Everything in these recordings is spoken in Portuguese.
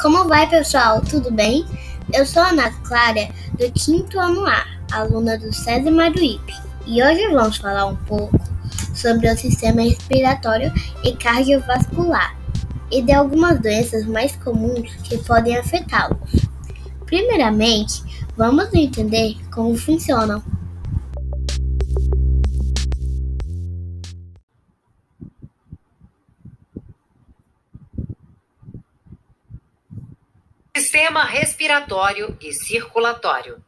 Como vai, pessoal? Tudo bem? Eu sou a Ana Clara, do quinto ano A, aluna do César Maruípe, e hoje vamos falar um pouco sobre o sistema respiratório e cardiovascular e de algumas doenças mais comuns que podem afetá-los. Primeiramente, vamos entender como funcionam. Sistema respiratório e circulatório.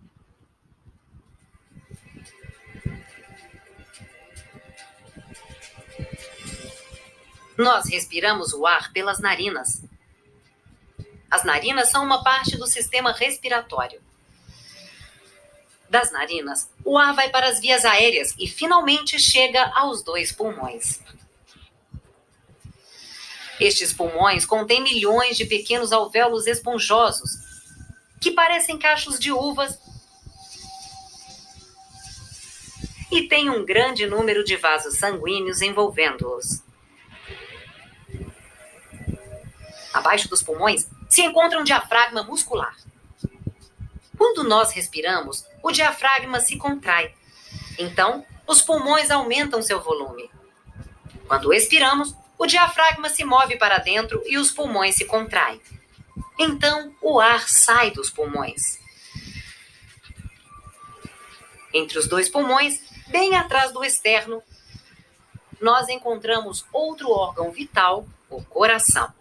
Nós respiramos o ar pelas narinas. As narinas são uma parte do sistema respiratório. Das narinas, o ar vai para as vias aéreas e finalmente chega aos dois pulmões. Estes pulmões contêm milhões de pequenos alvéolos esponjosos, que parecem cachos de uvas e têm um grande número de vasos sanguíneos envolvendo-os. Abaixo dos pulmões se encontra um diafragma muscular. Quando nós respiramos, o diafragma se contrai. Então, os pulmões aumentam seu volume. Quando expiramos, o diafragma se move para dentro e os pulmões se contraem. Então, o ar sai dos pulmões. Entre os dois pulmões, bem atrás do externo, nós encontramos outro órgão vital, o coração.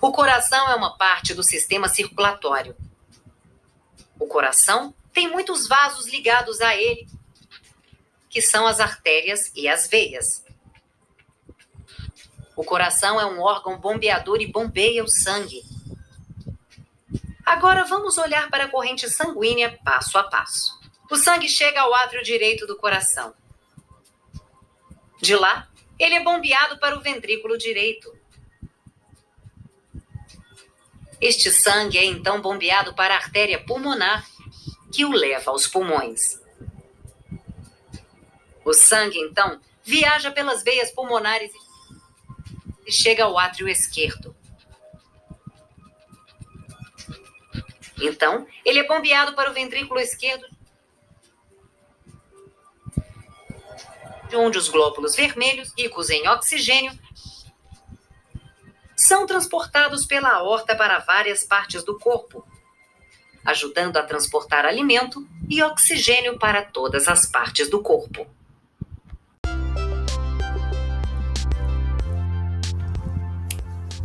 O coração é uma parte do sistema circulatório. O coração tem muitos vasos ligados a ele, que são as artérias e as veias. O coração é um órgão bombeador e bombeia o sangue. Agora vamos olhar para a corrente sanguínea passo a passo. O sangue chega ao átrio direito do coração. De lá, ele é bombeado para o ventrículo direito. Este sangue é então bombeado para a artéria pulmonar, que o leva aos pulmões. O sangue, então, viaja pelas veias pulmonares e e chega ao átrio esquerdo. Então, ele é bombeado para o ventrículo esquerdo, de onde os glóbulos vermelhos, ricos em oxigênio, são transportados pela aorta para várias partes do corpo, ajudando a transportar alimento e oxigênio para todas as partes do corpo.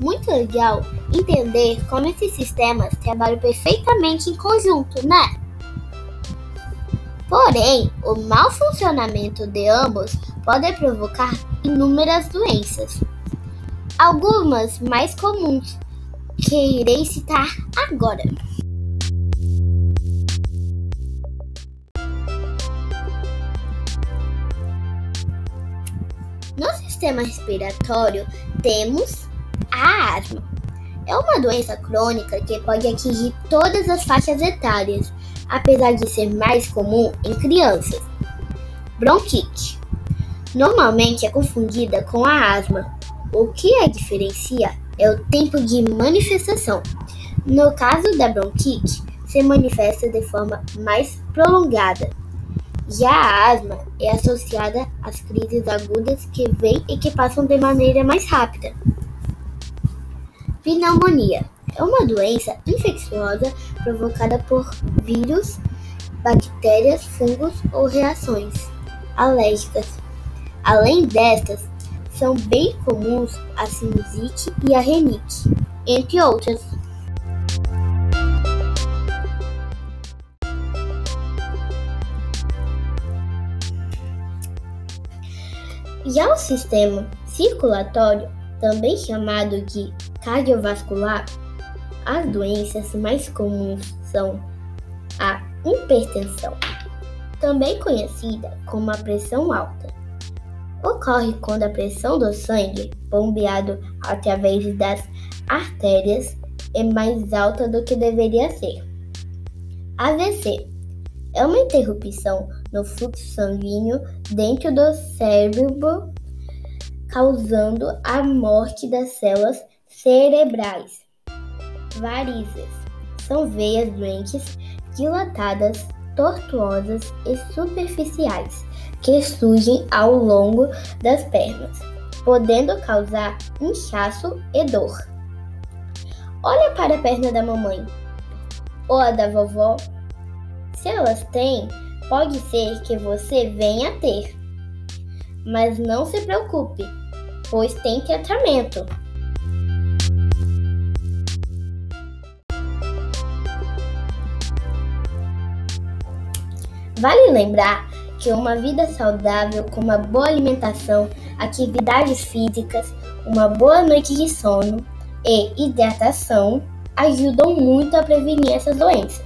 Muito legal entender como esses sistemas trabalham perfeitamente em conjunto, né? Porém, o mau funcionamento de ambos pode provocar inúmeras doenças. Algumas mais comuns que irei citar agora. No sistema respiratório temos a asma é uma doença crônica que pode atingir todas as faixas etárias, apesar de ser mais comum em crianças. Bronquite normalmente é confundida com a asma. O que a diferencia é o tempo de manifestação. No caso da bronquite, se manifesta de forma mais prolongada. Já a asma é associada às crises agudas que vêm e que passam de maneira mais rápida. Pneumonia é uma doença infecciosa provocada por vírus, bactérias, fungos ou reações alérgicas. Além destas, são bem comuns a sinusite e a renite, entre outras. Já o sistema circulatório, também chamado de cardiovascular, as doenças mais comuns são a hipertensão, também conhecida como a pressão alta. Ocorre quando a pressão do sangue, bombeado através das artérias, é mais alta do que deveria ser. AVC é uma interrupção no fluxo sanguíneo dentro do cérebro, causando a morte das células cerebrais. Varizes são veias doentes, dilatadas, tortuosas e superficiais que surgem ao longo das pernas, podendo causar inchaço e dor. Olha para a perna da mamãe ou a da vovó. Se elas têm, pode ser que você venha a ter. Mas não se preocupe, pois tem tratamento. Vale lembrar que uma vida saudável, com uma boa alimentação, atividades físicas, uma boa noite de sono e hidratação ajudam muito a prevenir essas doenças.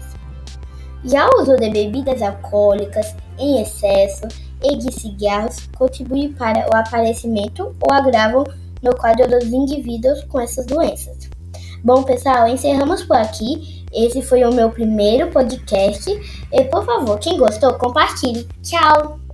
Já o uso de bebidas alcoólicas em excesso e de cigarros contribui para o aparecimento ou agravo no quadro dos indivíduos com essas doenças. Bom, pessoal, encerramos por aqui. Esse foi o meu primeiro podcast. E por favor, quem gostou, compartilhe. Tchau!